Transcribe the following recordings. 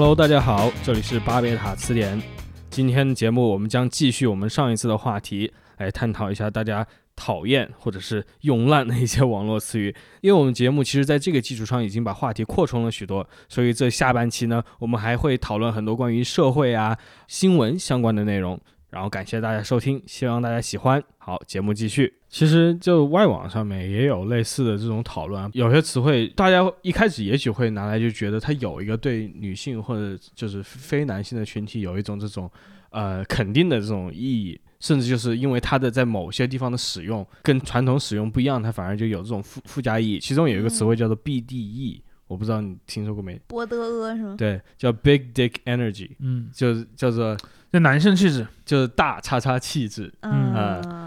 Hello，大家好，这里是巴别塔词典。今天的节目我们将继续我们上一次的话题，来探讨一下大家讨厌或者是用烂的一些网络词语。因为我们节目其实在这个基础上已经把话题扩充了许多，所以这下半期呢，我们还会讨论很多关于社会啊、新闻相关的内容。然后感谢大家收听，希望大家喜欢。好，节目继续。其实就外网上面也有类似的这种讨论，有些词汇大家一开始也许会拿来就觉得它有一个对女性或者就是非男性的群体有一种这种呃肯定的这种意义，甚至就是因为它的在某些地方的使用跟传统使用不一样，它反而就有这种附附加意义。其中有一个词汇叫做 BDE，我不知道你听说过没？波德阿是吗？对，叫 Big Dick Energy，嗯，就是叫做就男生气质，就是大叉叉气质。嗯，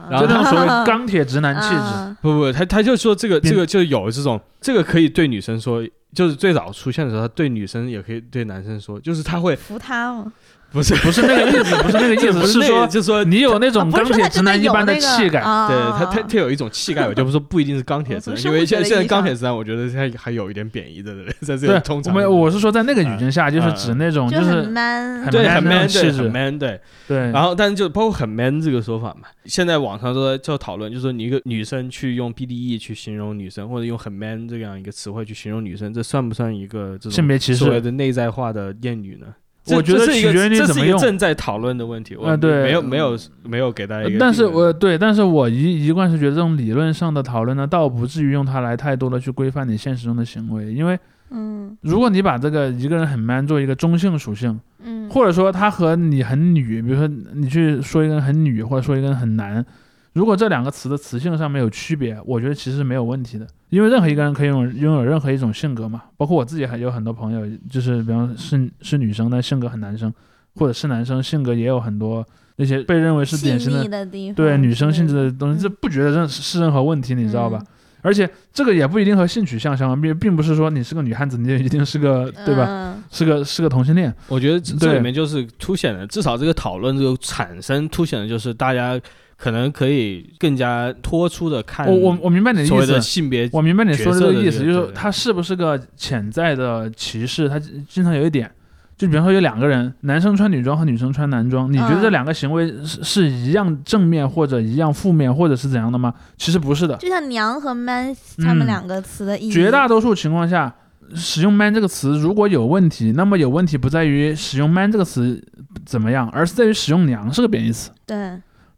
然后就那种所谓钢铁直男气质。啊不不，他他就说这个这个就有这种，这个可以对女生说，就是最早出现的时候，他对女生也可以对男生说，就是他会服他嘛，不是不是那个意思，不是那个意思，不是说就是说你有那种钢铁直男一般的气概。啊对他他他有一种气概，我就不说不一定是钢铁直男，因为现现在钢铁直男，我觉得他还有一点贬义的在这对里通，常我们我是说在那个语境下，就是指那种就就是很 man，对很很 man 气质很 man 对，对，然后但是就包括很 man 这个说法嘛，现在网上都在就讨论，就是说你一个女生去用 BDE 去形容女生，或者用很 man 这样一个词汇去形容女生，这算不算一个这种性别歧视。所谓的内在化的厌女呢？我觉得这这是一个取决于你这是一个怎么用正在讨论的问题。我啊对没有没有没有给大家一个。但是我对，但是我一一贯是觉得这种理论上的讨论呢，倒不至于用它来太多的去规范你现实中的行为，因为嗯如果你把这个一个人很 man 做一个中性属性，嗯，或者说他和你很女，比如说你去说一个人很女，或者说一个人很男，如果这两个词的词性上面有区别，我觉得其实是没有问题的，因为任何一个人可以拥有拥有任何一种性格嘛，包括我自己还有很多朋友，就是比方是是女生，但性格很男生，或者是男生性格也有很多那些被认为是典型的的，对女生性质的东西，这嗯不觉得任是任何问题，你知道吧？嗯而且这个也不一定和性取向相关，并并不是说你是个女汉子，你就一定是个对吧？嗯是个是个同性恋。我觉得这里面就是凸显了，至少这个讨论这个产生凸显的就是大家可能可以更加突出的看我我我明白你的所谓的意思，性别我明白你说的这个意思，就是说对它是不是个潜在的歧视？他经常有一点，就比方说有两个人，男生穿女装和女生穿男装，你觉得这嗯两个行为是是一样正面或者一样负面或者是怎样的吗？其实不是的，就像娘和 man 他们嗯两个词的意义，绝大多数情况下。使用 “man” 这个词如果有问题，那么有问题不在于使用 “man” 这个词怎么样，而是在于使用“娘”是个贬义词。对，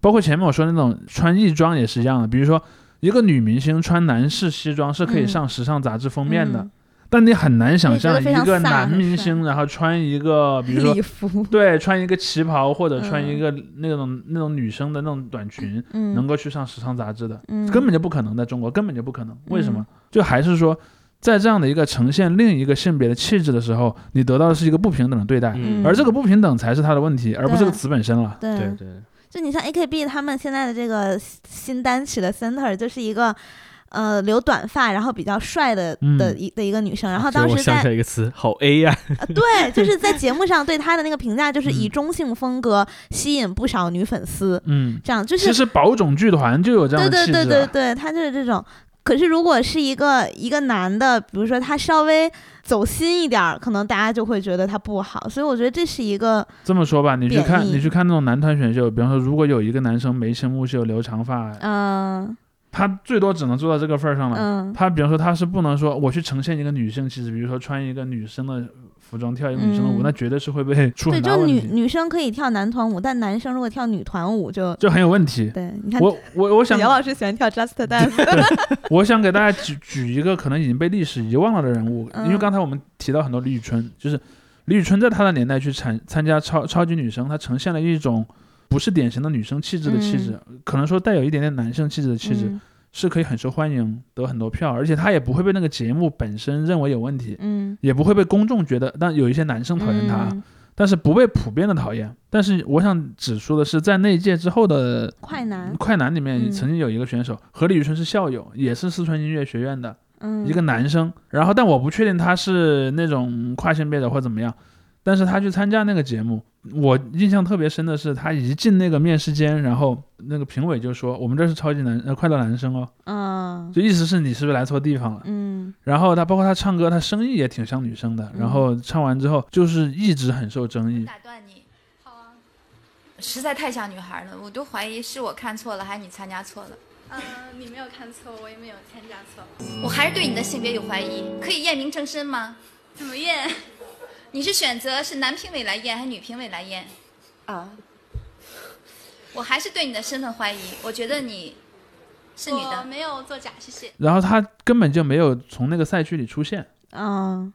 包括前面我说的那种穿异装也是一样的，比如说一个女明星穿男士西装是可以嗯上时尚杂志封面的，嗯但你很难想象一个男明星然后穿一个，比如说礼服，对穿一个旗袍或者穿嗯一个那种那种女生的那种短裙，能嗯，够去上时尚杂志的，嗯根本就不可能，在中国根本就不可能。为什么嗯？就还是说。在这样的一个呈现另一个性别的气质的时候，你得到的是一个不平等的对待，嗯而这个不平等才是他的问题，而不是对个词本身了。对对对就你像 AKB 他们现在的这个新单曲的 center 就是一个。呃，留短发，然后比较帅的嗯的一的一个女生，然后当时在起来一个词，好 A 呀、呃对，就是在节目上对她的那个评价，就是以嗯中性风格吸引不少女粉丝，嗯，这样就是其实宝冢剧团就有这样气质、啊。对对对对，他就是这种。可是如果是一个一个男的，比如说他稍微走心一点儿，可能大家就会觉得他不好。所以我觉得这是一个，这么说吧，你去看你去看那种男团选秀，比方说，如果有一个男生眉清目秀、留长发，嗯他最多只能做到这个份儿上了。嗯他比方说，他是不能说我去呈现一个女性气质，比如说穿一个女生的服装跳一个女生的舞，嗯。那绝对是会被出对，很大就女问题，女生可以跳男团舞，但男生如果跳女团舞就，就很有问题。对，你看我我我想姚老师喜欢跳 Just Dance，我想给大家举举一个可能已经被历史遗忘了的人物，因为嗯。刚才我们提到很多李宇春，就是李宇春在她的年代去参参加超超级女声，她呈现了一种不是典型的女生气质的气质，可能说带有一点点男性气质的气质，嗯是可以很受欢迎，得很多票，而且他也不会被那个节目本身认为有问题，嗯，也不会被公众觉得，但有一些男生讨厌他，嗯。但是不被普遍的讨厌。但是我想指出的是，在那一届之后的快男，快男里面，嗯。曾经有一个选手和李宇春是校友，也是四川音乐学院的。嗯，一个男生，然后但我不确定他是那种跨性别者或怎么样，但是他去参加那个节目，我印象特别深的是，他一进那个面试间，然后那个评委就说：“我们这是超级男呃快乐男生哦。”嗯就意思是你是不是来错地方了？嗯然后他包括他唱歌，他声音也挺像女生的。嗯然后唱完之后，就是一直很受争议。打断你，好啊，实在太像女孩了，我都怀疑是我看错了，还是你参加错了。呃，你没有看错，我也没有参加错。我还是对你的性别有怀疑，可以验明正身吗？怎么验？你是选择是男评委来验还是女评委来验？啊，我还是对你的身份怀疑，我觉得你是女的。没有作假，谢谢。然后他根本就没有从那个赛区里出现。嗯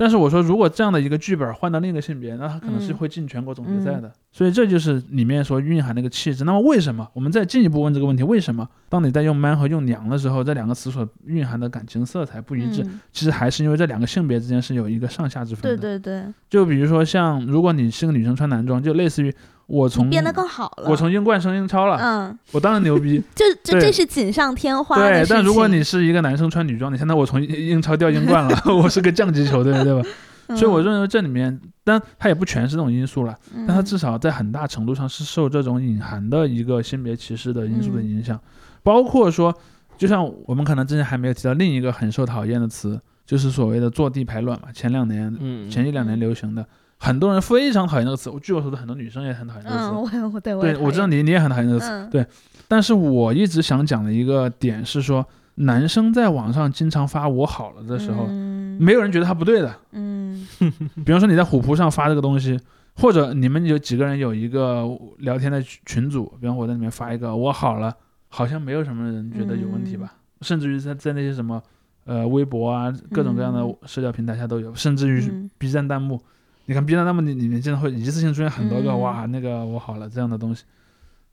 但是我说，如果这样的一个剧本换到另一个性别，那他可能是嗯会进全国总决赛的。所以这就是里面所蕴含的一个气质。那么为什么？我们再进一步问这个问题：为什么当你在用 man 和用娘的时候，这两个词所蕴含的感情色彩不一致？嗯其实还是因为这两个性别之间是有一个上下之分的对的。对对，就比如说像，如果你是个女生穿男装，就类似于我从变得更好了。我从英冠升英超了，嗯，我当然牛逼。就就这是锦上添花对，但如果你是一个男生穿女装，你现在我从英英超掉英冠了，我是个降级球队，对吧？所以我嗯认为这里面，但它也不全是这种因素了，嗯但它至少在很大程度上是受这种隐含的一个性别歧视的因素的嗯影响，包括说，就像我们可能之前还没有提到另一个很受讨厌的词，就是所谓的坐地排卵嘛，前两年、嗯，前一两年流行的，很多人非常讨厌这个词，我据我所知，很多女生也很讨厌这个词。嗯，我我对我对，我知道你你也很讨厌这个词，嗯对。但是我一直想讲的一个点是说，男生在网上经常发“我好了”的时候，嗯没有人觉得他不对的。嗯 比方说你在虎扑上发这个东西，或者你们有几个人有一个聊天的群群组，比方我在里面发一个“我好了”，好像没有什么人觉得有问题吧？甚至于在在那些什么呃微博啊各种各样的嗯社交平台下都有，甚至于嗯 B 站弹幕，你看 B 站那么里里面经常会一次性出现很多个、嗯哇那个我好了这样的东西。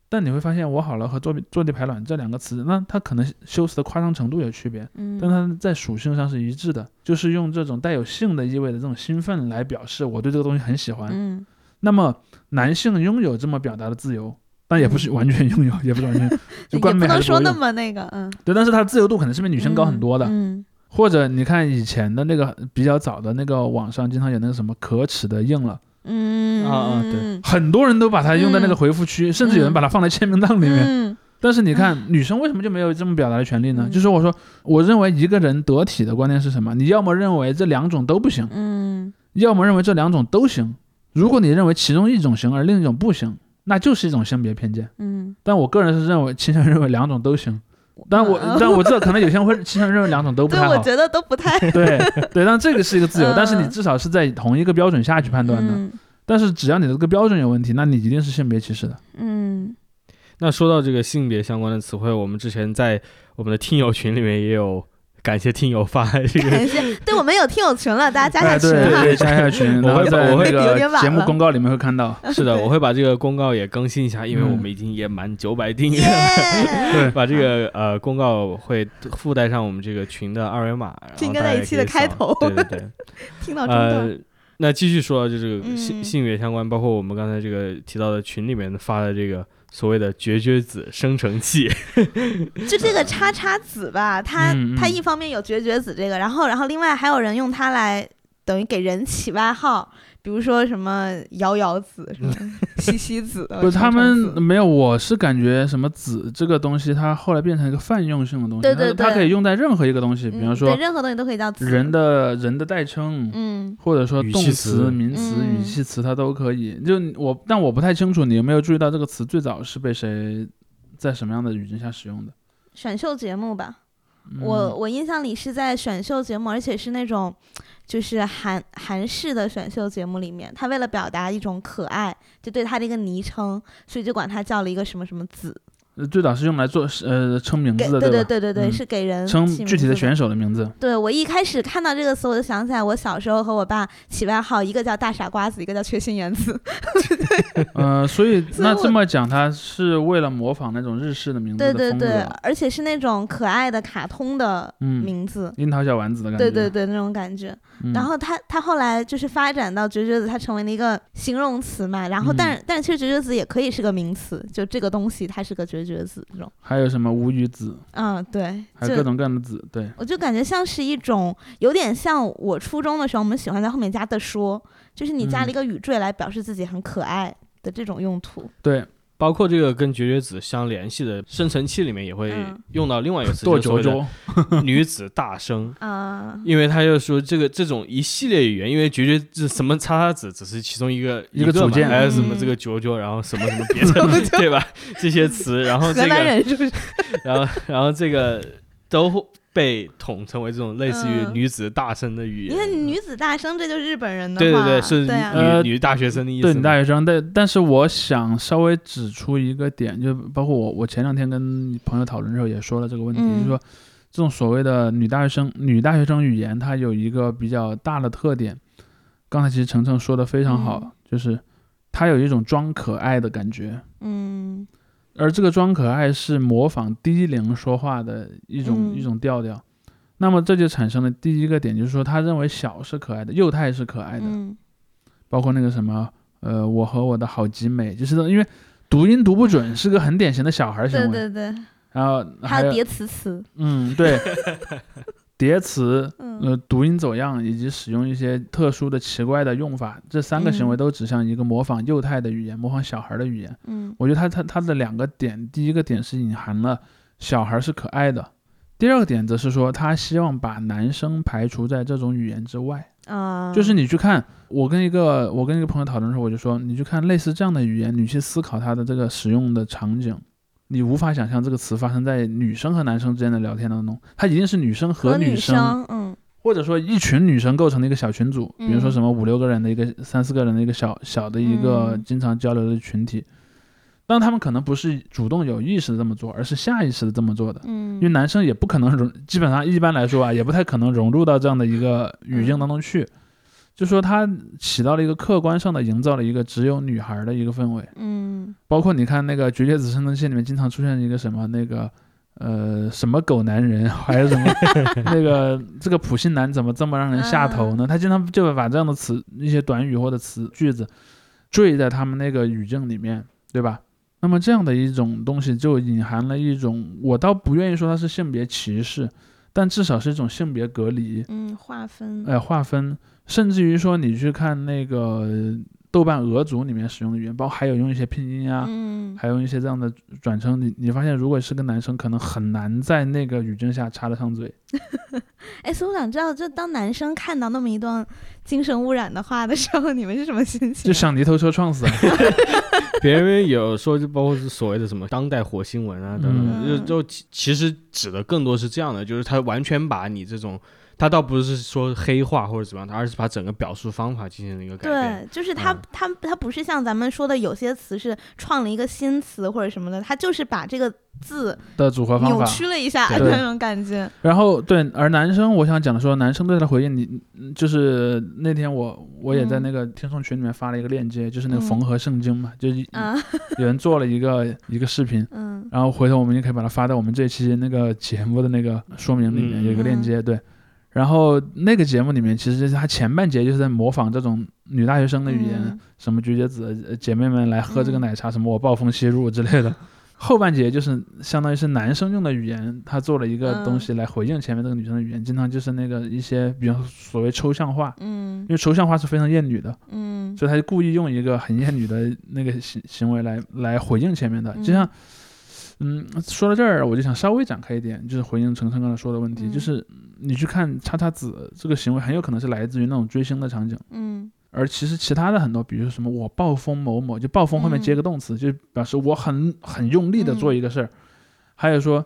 但你会发现，我好了和坐地坐地排卵这两个词，那它可能修辞的夸张程度有区别，嗯，但它在属性上是一致的，就是用这种带有性的意味的这种兴奋来表示我对这个东西很喜欢。嗯那么男性拥有这么表达的自由，但也不是完全拥有，也不是完全，就也不能说那。么那个，嗯，对，但是它的自由度肯定是比女生高很多的。嗯或者你看以前的那个比较早的那个网上经常有那个什么可耻的硬了，嗯啊啊对嗯很多人都把它用在那个回复区，甚至有人把它放在签名档里面。嗯但是你看，女生为什么就没有这么表达的权利呢？嗯就是我说，我认为一个人得体的观念是什么？你要么认为这两种都不行，嗯要么认为这两种都行。如果你认为其中一种行而另一种不行，那就是一种性别偏见。嗯，但我个人是认为倾向于认为两种都行。但我嗯 但我知道可能有些人会倾向于认为两种都不对，太好。我觉得都不太对对，但这个是一个自由，嗯但是你至少是在同一个标准下去判断的。嗯但是只要你的这个标准有问题，那你一定是性别歧视的。嗯那说到这个性别相关的词汇，我们之前在我们的听友群里面也有感谢听友发这个感谢，对我们有听友群了，大家加哎，下群哈。对对，加下群，我会我会在那个节目公告里面会看到。是的，我会把这个公告也更新一下，因为嗯。我们已经也满九百订阅耶！了。对。把这个呃公告会附带上我们这个群的二维码，这应然后大家该在一期的开头。对对对，听到中段，呃，那继续说，就这个性嗯。性别相关，包括我们刚才这个提到的群里面发的这个所谓的绝绝子生成器，就这个叉叉子吧，它它一方面有绝绝子这个，然后然后另外还有人用它来等于给人起外号，比如说什么瑶瑶子、什么 西西子，不是他们没有，我是感觉什么子这个东西，它后来变成一个泛用性的东西，对对它它可以用在任何一个东西，比嗯对方说任何东西都可以叫子人的人的代称，嗯或者说动语气词、词名词、嗯语气词，它都可以。就我，但我不太清楚你有没有注意到这个词最早是被谁在什么样的语境下使用的？选秀节目吧。嗯我我印象里是在选秀节目，而且是那种就是韩韩式的选秀节目里面，他为了表达一种可爱，就对他的一个昵称，所以就管他叫了一个什么什么子。呃最早是用来做呃称名字的，对对？对对对，嗯是给人称具体的选手的名字。对我一开始看到这个词，我就想起来我小时候和我爸起外号，一个叫大傻瓜子，一个叫缺心眼子。对 呃，所以那这么讲，他是为了模仿那种日式的名字对对对，而且是那种可爱的卡通的嗯，名字。樱桃小丸子的感觉，对对对，那种感觉。嗯然后他他后来就是发展到绝绝子，它成为了一个形容词嘛。然后但是、但其实绝绝子也可以是个名词，就这个东西它是个绝绝子这种。还有什么无语子，嗯，对，还有各种各样的子，对，我就感觉像是一种有点像我初中的时候，我们喜欢在后面加的说，就是你加了一个语缀来表示自己很可爱的这种用途。对，包括这个跟绝绝子相联系的生成器里面也会嗯用到另外一个词，跺就是 女子大声。啊、因为他就说这个这种一系列语言，因为绝绝子什么叉叉子只是其中一个一个组件嗯还有什么这个九九，然后什么什么别的，对吧？这些词，然后这个，是是？然后然后这个都被统称为这种类似于嗯女子大声的语你看言。女子大声，这就是日本人的话。对对对，是女、啊。呃女大学生的意思对。女大学生，但但是我想稍微指出一个点，就包括我我前两天跟朋友讨论的时候也说了这个问题，嗯就是说这种所谓的女大学生女大学生语言，它有一个比较大的特点。刚才其实程程说的非常好，嗯就是它有一种装可爱的感觉，嗯而这个装可爱是模仿低龄说话的一种、嗯一种调调。那么这就产生了第一个点，就是说他认为小是可爱的，幼态是可爱的。嗯包括那个什么，呃，我和我的好集美，就是因为读音读不准，是个很典型的小孩行为。对对对，然后还有还有叠词词。嗯，对，叠词，嗯呃，读音走样以及使用一些特殊的奇怪的用法，这三个行为嗯都指向一个模仿幼态的语言，模仿小孩的语言。嗯我觉得它它它的两个点，第一个点是隐含了小孩是可爱的，第二个点则是说他希望把男生排除在这种语言之外。啊，就是你去看，我跟一个我跟一个朋友讨论的时候，我就说，你去看类似这样的语言，你去思考它的这个使用的场景，你无法想象这个词发生在女生和男生之间的聊天当中，它一定是女生和女生，嗯或者说一群女生构成的一个小群组，比如说嗯什么五六个人的一个、三四个人的一个小小的一个嗯经常交流的群体，但他们可能不是主动有意识的这么做，而是下意识的这么做的。嗯，因为男生也不可能融，基本上一般来说啊，也不太可能融入到这样的一个语境当中去。就说它起到了一个客观上的营造了一个只有女孩的一个氛围，嗯包括你看那个《绝绝子生存线》里面经常出现一个什么那个呃什么狗男人，还是什么 那个这个普信男怎么这么让人下头呢？他经常就会把这样的词一些短语或者词句子缀在他们那个语境里面，对吧？那么这样的一种东西就隐含了一种，我倒不愿意说它是性别歧视，但至少是一种性别隔离，嗯，划分，呃，划分，甚至于说你去看那个豆瓣俄族里面使用的语言，包括还有用一些拼音啊，嗯还用一些这样的转称，你你发现如果是个男生，可能很难在那个语境下插得上嘴。哎，所以我想知道，就当男生看到那么一段精神污染的话的时候，你们是什么心情？就想泥头车撞死啊！别人有说，就包括是所谓的什么当代火星文啊等等，嗯就就其其实指的更多是这样的，就是他完全把你这种，他倒不是说黑化或者怎么样，他而是把整个表述方法进行了一个改变。对，就是他嗯，他他不是像咱们说的有些词是创了一个新词或者什么的，他就是把这个字的组合方法。扭曲了一下对那种感觉。然后对，而男生我想讲的说，男生对他的回应，你嗯就是那天我我也在嗯那个听众群里面发了一个链接，就是那个嗯缝合圣经嘛，就一啊，有人做了一个一个视频，嗯然后回头我们也可以把它发到我们这期那个节目的那个说明里面嗯有一个链接，对。然后那个节目里面，其实他前半节就是在模仿这种女大学生的语言，嗯。什么绝绝子呃姐妹们来喝这个嗯奶茶，什么我暴风吸入之类的。后半节就是相当于是男生用的语言，他做了一个东西来回应前面这个女生的语言，经常就是那个一些比方说所谓抽象化，嗯。因为抽象化是非常厌女的，嗯。所以他就故意用一个很厌女的那个行行为来来回应前面的，嗯。就像，嗯，说到这儿，我就想稍微展开一点，就是回应程程刚才说的问题，嗯。就是你去看叉叉子这个行为，很有可能是来自于那种追星的场景，嗯。而其实其他的很多，比如说什么我暴风某某，就暴风后面接个动词，就表示我很很用力的做一个事儿，还有说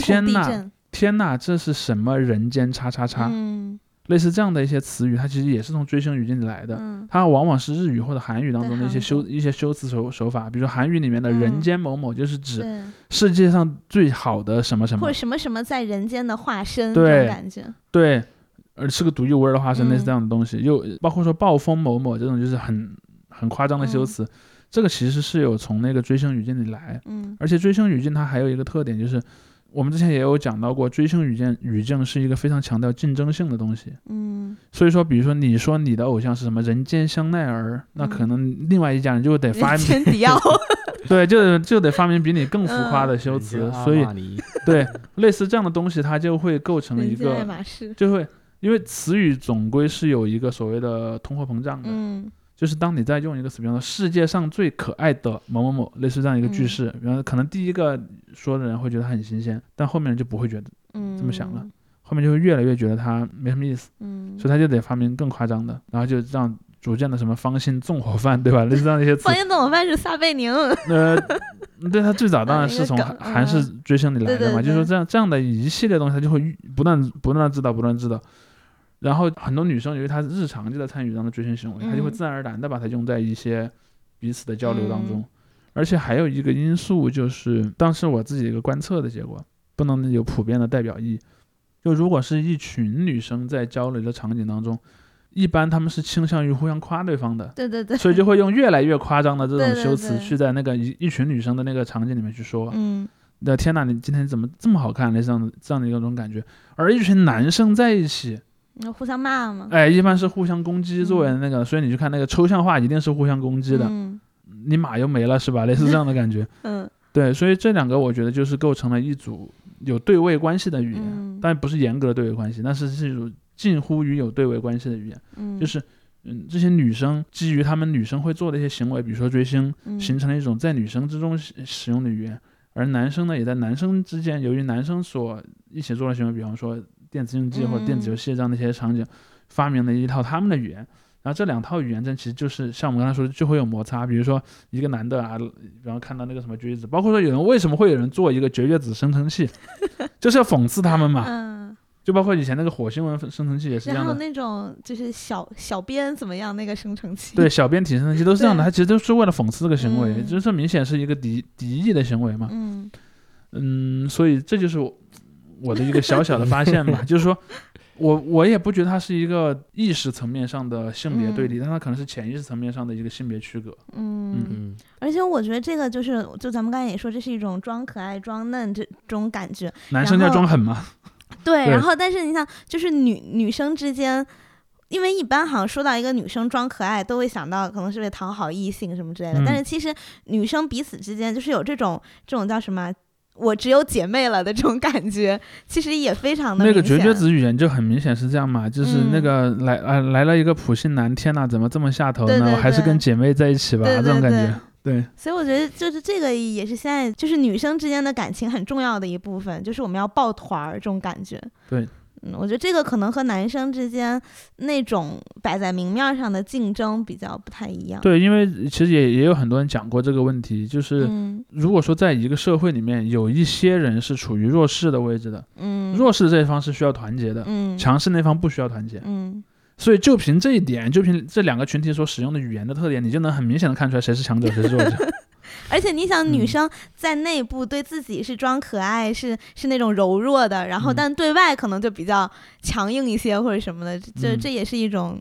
天呐，天呐，这是什么人间叉叉叉，嗯类似这样的一些词语，它其实也是从追星语境里来的。嗯它往往是日语或者韩语当中的一些修一些修辞手手法，比如说韩语里面的“人嗯间某某”就是指，世界上最好的什么什么或者，什么什么在人间的化身这对种感觉。对，而是个独一无二的化身，类似嗯这样的东西。又包括说暴风某某这种，就是很很夸张的修嗯辞，这个其实是有从那个追星语境里来，嗯而且追星语境它还有一个特点就是。我们之前也有讲到过，追星语境语境是一个非常强调竞争性的东西。嗯所以说，比如说你说你的偶像是什么人间香奈儿，那可嗯能另外一家人就得发明，千迪奥，对，就就得发明比你更浮夸的修辞所以对类似这样的东西，它就会构成一个，就会因为词语总归是有一个所谓的通货膨胀的，嗯就是当你在用一个词，比方说世界上最可爱的某某某，类似这样一个句嗯式，比方说可能第一个说的人会觉得它很新鲜，但后面人就不会觉得，嗯，这么想了后面就会越来越觉得它没什么意思。嗯，所以他就得发明更夸张的，然后就让逐渐的什么方心纵火犯，对吧？类似这样的一些词方，心纵火犯是撒贝宁，呃，对他最早当然是从韩韩式追星里来的嘛，就是说这样这样的一系列东西，他就会不断不断地知道，不断地知道。然后很多女生由于她日常就在参与这样的追星行为，她就会嗯自然而然的把它用在一些彼此的交流当中。嗯而且还有一个因素就是，当时我自己一个观测的结果，不能有普遍的代表意义。就如果是一群女生在交流的场景当中，一般她们是倾向于互相夸对方的，对对对，所以就会用越来越夸张的这种修辞去在那个一一群女生的那个场景里面去说。嗯那天哪，你今天怎么这么好看？类似这样的这样的一种感觉。而一群男生在一起，那互相骂嘛，哎，一般是互相攻击作为那个，所以你去看那个抽象画，一定是互相攻击的。嗯你马又没了是吧？类似这样的感觉。嗯对，所以这两个我觉得就是构成了一组有对位关系的语言，嗯但不是严格的对位关系，但是是一种近乎于有对位关系的语言。嗯，就是，嗯，这些女生基于她们女生会做的一些行为，比如说追星，嗯形成了一种在女生之中使使用的语言，而男生呢，也在男生之间，由于男生所一起做的行为，比方说电子竞技或者电子游戏这样的一些场景，发明了一套他们的语言。然后这两套语言，这其实就是像我们刚才说的，就会有摩擦。比如说一个男的啊，然后看到那个什么绝子，包括说有人为什么会有人做一个绝月子生成器，就是要讽刺他们嘛。嗯，就包括以前那个火星文生成器也是一样的，然后那种就是小小编怎么样那个生成器，对，小编体生成器都是这样的，对它其实都是为了讽刺这个行为，嗯就是这明显是一个敌敌意的行为嘛。嗯嗯，所以这就是我我的一个小小的发现吧，就是说我我也不觉得它是一个意识层面上的性别对立，但它可能是潜意识层面上的一个性别区隔。嗯，嗯而且我觉得这个就是，就咱们刚才也说，这是一种装可爱、装嫩这种感觉。男生在装狠吗？对，对然后但是你想，就是女女生之间，因为一般好像说到一个女生装可爱，都会想到可能是为讨好异性什么之类的。嗯但是其实女生彼此之间就是有这种这种叫什么？我只有姐妹了的这种感觉，其实也非常的那个绝绝子语言就很明显是这样嘛，就是那嗯个来啊来了一个普信男，天呐，怎么这么下头呢？对对我还是跟姐妹在一起吧，这种感觉。对，所以我觉得就是这个也是现在就是女生之间的感情很重要的一部分，就是我们要抱团儿这种感觉。对，嗯，我觉得这个可能和男生之间那种摆在明面上的竞争比较不太一样。，对，因为其实也也有很多人讲过这个问题，就是嗯如果说在一个社会里面有一些人是处于弱势的位置的，嗯，弱势这一方是需要团结的，嗯强势那方不需要团结。嗯所以就凭这一点，就凭这两个群体所使用的语言的特点，你就能很明显的看出来谁是强者，谁是弱者。而且你想，女嗯。生在内部对自己是装可爱，是是那种柔弱的，然后嗯。但对外可能就比较强硬一些或者什么的，这嗯。这也是一种，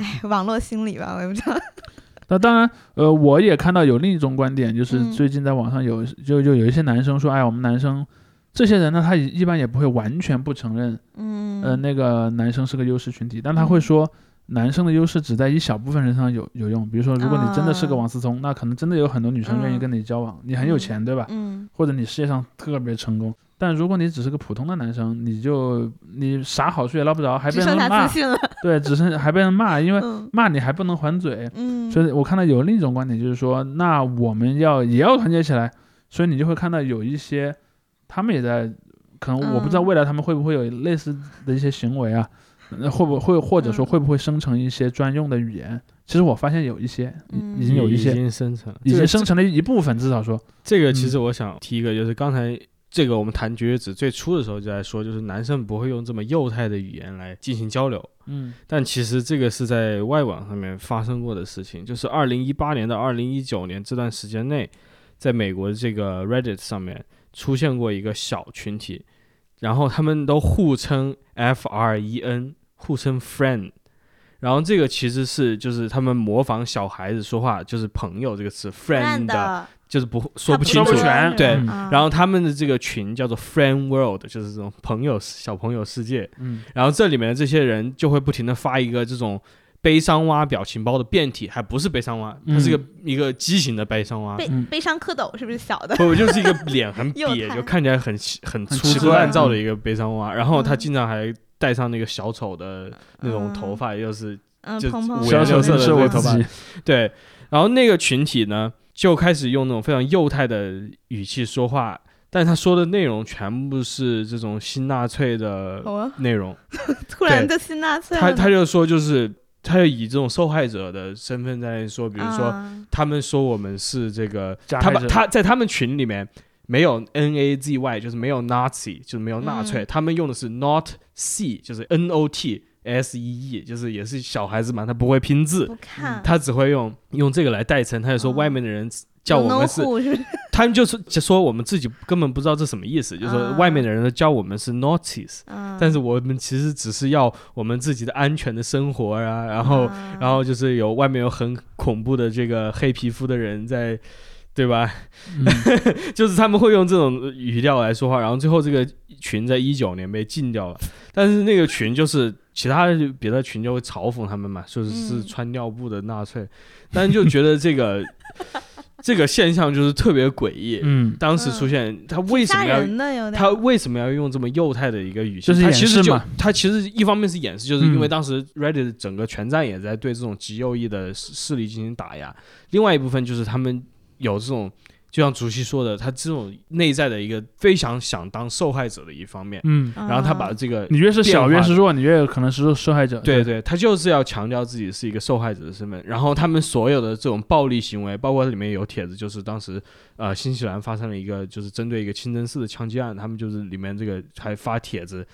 哎，网络心理吧，我也不知道。那当然，呃，我也看到有另一种观点，就是嗯。最近在网上有就就有一些男生说，哎，我们男生这些人呢，他一一般也不会完全不承认，嗯，呃，那个男生是个优势群体，但他会说。男生的优势只在一小部分人身上有有用，比如说，如果你真的是个啊。王思聪，那可能真的有很多女生愿意嗯。跟你交往，你很有钱，对吧？嗯。或者你事业上特别成功，但如果你只是个普通的男生，你就你啥好处也捞不着，还被人骂。对，只剩还被人骂，因为嗯。骂你还不能还嘴，嗯，所以我看到有另一种观点，就是说，那我们要也要团结起来，所以你就会看到有一些他们也在，可能我不知道嗯。未来他们会不会有类似的一些行为啊，那会不会或者说嗯。会不会生成一些专用的语言？其实我发现有一些，嗯。已已经有一些已经生成了，已经生成了一部分，至少说，这个其嗯。实我想提一个，就是刚才这个我们谈绝月子最初的时候就在说，就是男生不会用这么幼态的语言来进行交流，嗯。但其实这个是在外网上面发生过的事情，就是二零一八年到二零一九年这段时间内，在美国的这个 Reddit 上面出现过一个小群体，然后他们都互称 F R E N，互称 friend，然后这个其实是就是他们模仿小孩子说话，就是朋友这个词 friend，的，就是不说不清楚。全对然后他们的这个群叫做 friend world，就是这种朋友小朋友世界。嗯，然后这里面的这些人就会不停的发一个这种悲伤蛙表情包的变体，还不是悲伤蛙，它是一个、一个畸形的悲伤蛙。悲嗯悲伤蝌蚪是不是小的？不，就是一个脸很瘪，就看起来很很粗制滥造的一个悲伤蛙。然后他嗯经常还戴上那个小丑的那种头发，又是嗯，就蓬蓬五颜六色的小丑是这个头发对。然后那个群体呢，就开始用那种非常幼态的语气说话，但他说的内容全部是这种新纳粹的哦内容。突然就新纳粹。他他就说就是。他就以这种受害者的身份在说，比如说，啊。他们说我们是这个，他把他在他们群里面没有 N A Z Y，就是没有 Nazi，就是没有纳粹，嗯。他们用的是 Not C，就是 N O T S E E，就是也是小孩子嘛，他不会拼字，他只会用用这个来代称，他就说哦。外面的人叫我们是？他们就是就说我们自己根本不知道这什么意思，就是说啊。外面的人都叫我们是 Nazis，、嗯但是我们其实只是要我们自己的安全的生活啊，然后、啊。然后就是有外面有很恐怖的这个黑皮肤的人在，对吧？嗯。就是他们会用这种语调来说话，然后最后这个群在一九年被禁掉了，但是那个群就是其他的别的群就会嘲讽他们嘛，说是穿尿布的纳粹，但是就觉得这个这个现象就是特别诡异。嗯，当时出现，他为什么要？他为什么要用这么幼态的一个语气？就是他其实就掩饰嘛他其实一方面是掩饰，就是因为嗯当时 Reddit 整个全站也在对这种极右翼的势势力进行打压，另外一部分就是他们有这种，就像主席说的，他这种内在的一个非常想当受害者的一方面，嗯，啊，然后他把这个。你越是小越是弱，你越有可能是受害者。对对，他就是要强调自己是一个受害者的身份，然后他们所有的这种暴力行为，包括里面有帖子，就是当时呃新西兰发生了一个就是针对一个清真寺的枪击案，他们就是里面这个还发帖子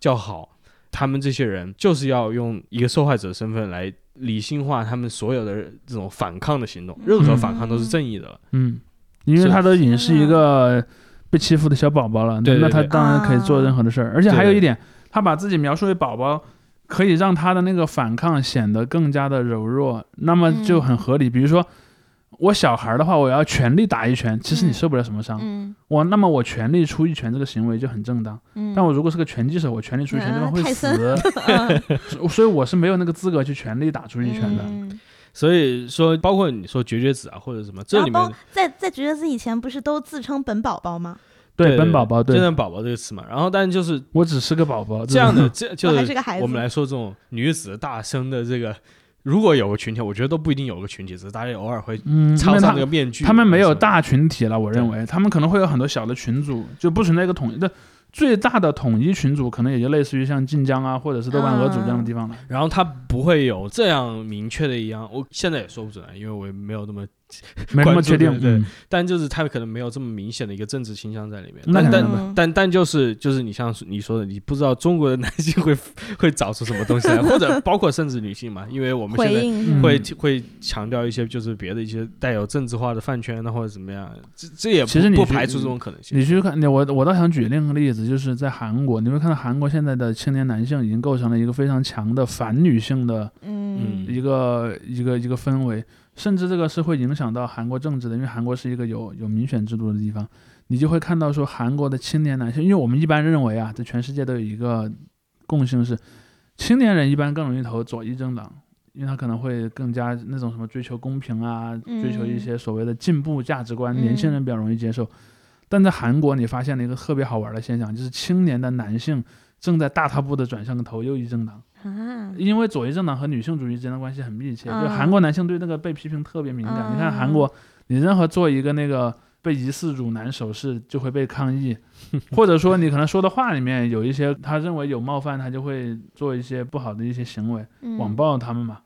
叫好，他们这些人就是要用一个受害者身份来理性化他们所有的这种反抗的行动，任何反抗都是正义的了。嗯，因为他都已经是一个被欺负的小宝宝了，对对那他当然可以做任何的事儿。而且还有一点，他把自己描述为宝宝，可以让他的那个反抗显得更加的柔弱，那么就很合理。比如说，我小孩儿的话，我要全力打一拳，其实你嗯。受不了什么伤。嗯。我那么我全力出一拳这个行为就很正当。嗯，但我如果是个拳击手，我全力出一拳对方会死，嗯 所以我是没有那个资格去全力打出一拳的。嗯所以说，包括你说绝绝子啊，或者什么，这里面在在绝绝子以前不是都自称本宝宝吗？对，本宝宝，对，真正宝宝这个词嘛，然后但就是我只是个宝宝，这样的，这 就还是个孩子我们来说这种女子大声的这个，如果有个群体，我觉得都不一定有个群体，只是大家偶尔会嗯，因插上那个面具。他们没有大群体了，我认为他们可能会有很多小的群组，就不存在一个统一的。最大的统一群组可能也就类似于像晋江啊，或者是豆瓣鹅组这样的地方了。然后他不会有这样明确的一样，我现在也说不准，啊因为我也没有那么，没那么确定。对嗯但就是他可能没有这么明显的一个政治倾向在里面。那但但但但就是就是你像你说的，你不知道中国的男性会会找出什么东西来，或者包括甚至女性嘛，因为我们现在会会强调一些就是别的一些带有政治化的饭圈的或者怎么样，这这也不其实你不排除这种可能性。你去看，你我我倒想举另一个例子，就是在韩国，你会看到韩国现在的青年男性已经构成了一个非常强的反女性的嗯一个一个一个氛围，甚至这个是会影响到韩国政治的，因为韩国是一个有有民选制度的地方，你就会看到说韩国的青年男性，因为我们一般认为啊，在全世界都有一个共性是，青年人一般更容易投左翼政党。因为他可能会更加那种什么追求公平啊，追求一些所谓的进步价值观，嗯年轻人比较容易接受。但在韩国，你发现了一个特别好玩的现象，就是青年的男性正在大踏步的转向投右翼政党。啊，因为左翼政党和女性主义之间的关系很密切，就嗯韩国男性对那个被批评特别敏感。你看韩嗯国，你任何做一个那个被疑似辱男手势，就会被抗议，或者说你可能说的话里面有一些他认为有冒犯，他就会做一些不好的一些行为，嗯网暴他们嘛。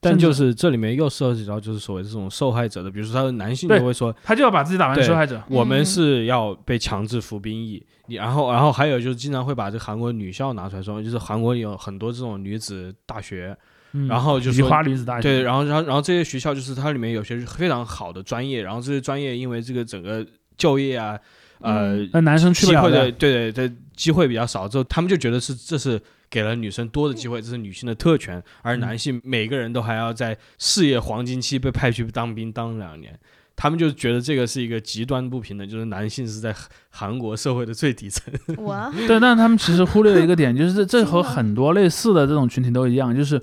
但就是这里面又涉及到就是所谓这种受害者的，比如说他的男性就会说，他就要把自己打扮成受害者。我们嗯是要被强制服兵役，你然后然后还有就是经常会把这个韩国女校拿出来说，就是韩国有很多这种女子大学，嗯然后就是花女子大学，对，然后然后然后这些学校就是它里面有些非常好的专业，然后这些专业因为这个整个就业啊，呃，那男生去的。对对对机会比较少，之后他们就觉得是这是给了女生多的机会，这是女性的特权，而嗯。男性每个人都还要在事业黄金期被派去当兵当两年。他们就觉得这个是一个极端不平等，就是男性是在韩国社会的最底层。我？对，但是他们其实忽略了一个点，就是这这和很多类似的这种群体都一样，就是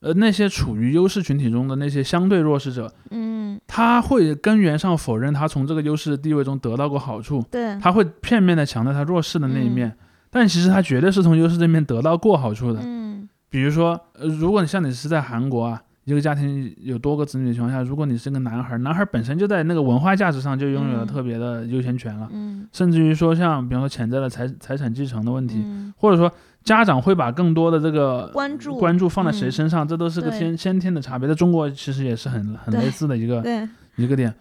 呃那些处于优势群体中的那些相对弱势者，嗯，他会根源上否认他从这个优势地位中得到过好处，对，他会片面的强调他弱势的那一面，但其实他绝对是从优势这边得到过好处的。嗯。比如说，呃，如果你像你是在韩国啊，一个家庭有多个子女的情况下，如果你是个男孩，男孩本身就在那个文化价值上就拥有了嗯。特别的优先权了，嗯。甚至于说像比方说潜在的财财产继承的问题，嗯，或者说家长会把更多的这个关注。关注放在谁嗯。身上，这都是个对。天先天的差别。在中国其实也是很很类似的一个，一个点，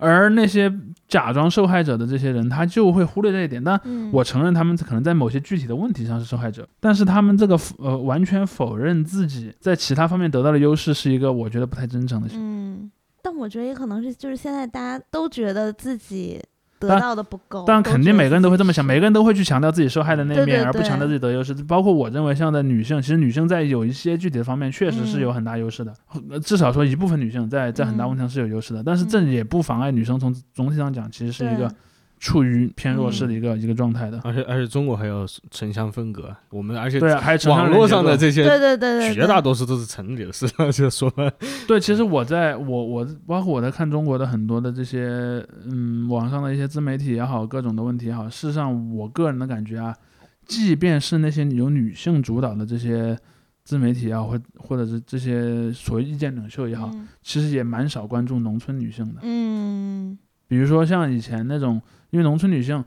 而那些假装受害者的这些人，他就会忽略这一点。但嗯，我承认他们可能在某些具体的问题上是受害者，但是他们这个呃完全否认自己在其他方面得到的优势，是一个我觉得不太真诚的行为。嗯，但我觉得也可能是就是现在大家都觉得自己得但到的不够，当然，都觉得肯定每个人都会这么想，每个人都会去强调自己受害的那一面，对对而不强调自己的优势。包括我认为，像在女性，其实女性在有一些具体的方面确实是嗯有很大优势的，嗯至少说一部分女性在在很大问题上是有优势的。但是这嗯也不妨碍女生从总体上讲，其实是一个对处于偏弱嗯势的一个、一个状态的。而且而且中国还有城乡分隔，我们而且对啊，还有网络上的这些对对对对，绝大多数都是城里的事，就说了，对，其实我在我我包括我在看中国的很多的这些嗯网上的一些自媒体也好，各种的问题也好，事实上我个人的感觉啊，即便是那些由女性主导的这些自媒体啊，或或者是这些所谓意见领袖也好，嗯。其实也蛮少关注农村女性的。嗯。比如说像以前那种，因为农村女性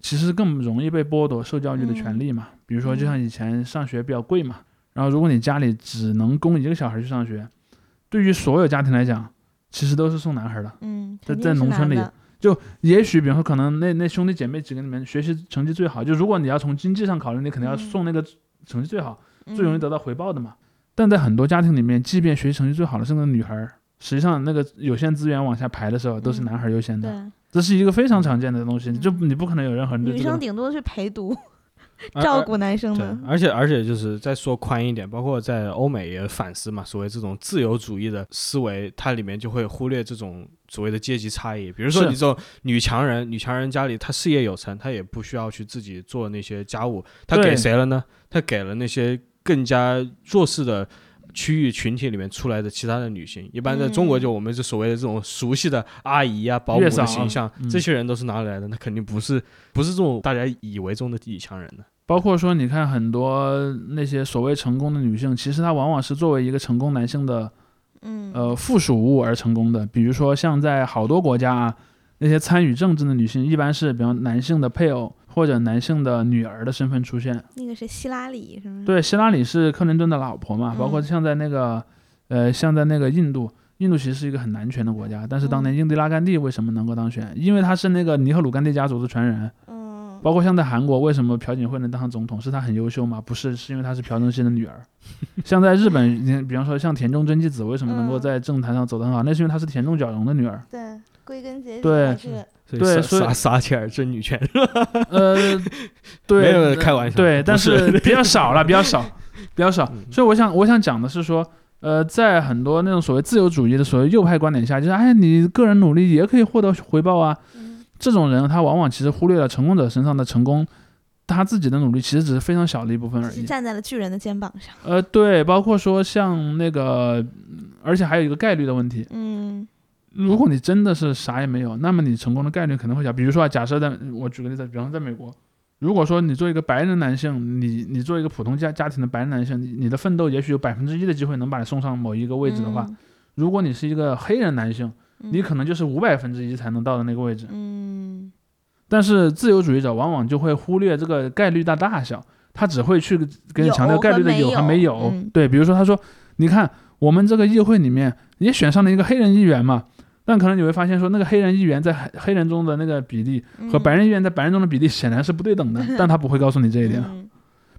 其实更容易被剥夺受教育的权利嘛。比如说，就像以前上学比较贵嘛，然后如果你家里只能供一个小孩去上学，对于所有家庭来讲，其实都是送男孩的。嗯，在在农村里就也许比方说，可能那那兄弟姐妹几个里面学习成绩最好，就如果你要从经济上考虑，你肯定要嗯送那个成绩最好、最容易嗯得到回报的嘛。但在很多家庭里面，即便学习成绩最好的是个女孩儿，实际上那个有限资源往下排的时候，都是嗯男孩儿优先的。对，这是一个非常常见的东西，嗯就你不可能有任何女这个。生顶多是陪读，照顾男生对的，，而且而且就是再说宽一点，包括在欧美也反思嘛，所谓这种自由主义的思维，它里面就会忽略这种所谓的阶级差异。比如说你这种女强人，女强人家里她事业有成，她也不需要去自己做那些家务，她给谁了呢？她给了那些更加弱势的。区域群体里面出来的其他的女性，一般在中国嗯就我们这所谓的这种熟悉的阿姨啊、保姆的形象，嗯这些人都是哪里来的？那肯定不是不是这种大家以为中的女强人的。包括说，你看很多那些所谓成功的女性，其实她往往是作为一个成功男性的嗯呃附属物而成功的。比如说像在好多国家啊，那些参与政治的女性，一般是比方男性的配偶或者男性的女儿的身份出现。那个是希拉里是吗？对，希拉里是克林顿的老婆嘛，包括嗯像在那个呃像在那个印度。印度其实是一个很男权的国家，但是当嗯年印第拉甘地为什么能够当选？因为他是那个尼赫鲁甘地家族的传人。嗯，包括像在韩国，为什么朴槿惠能当上总统？是她很优秀吗？不是，是因为她是朴正熙的女儿。像在日本，你比方说像田中真纪子，为什么能够嗯在政坛上走得很好？那是因为她是田中角荣的女儿。对，归根结底是对所以撒撒撒切尔真女权，呃，对，没有开玩笑对，但是是比较少了，比较少，比较少。嗯所以我想，我想讲的是说，呃，在很多那种所谓自由主义的所谓右派观点下，就是哎，你个人努力也可以获得回报啊。嗯这种人他往往其实忽略了成功者身上的成功，他自己的努力其实只是非常小的一部分而已。站在了巨人的肩膀上。呃，对，包括说像那个，嗯而且还有一个概率的问题。嗯如果你真的是啥也没有，那么你成功的概率可能会小。比如说啊，假设在我举个例子，比方在美国，如果说你做一个白人男性，你你做一个普通家家庭的白人男性，你你的奋斗也许有百分之一的机会能把你送上某一个位置的话，如果你是一个黑人男性，嗯，你可能就是五百分之一才能到的那个位置。嗯。但是自由主义者往往就会忽略这个概率的大小，他只会去跟你强调概率的和没有。和没有。对，比如说他说，你看我们这个议会里面也选上了一个黑人议员嘛，但可能你会发现说，那个黑人议员在黑黑人中的那个比例和白人议员在白人中的比例显然是不对等的，但他不会告诉你这一点。嗯。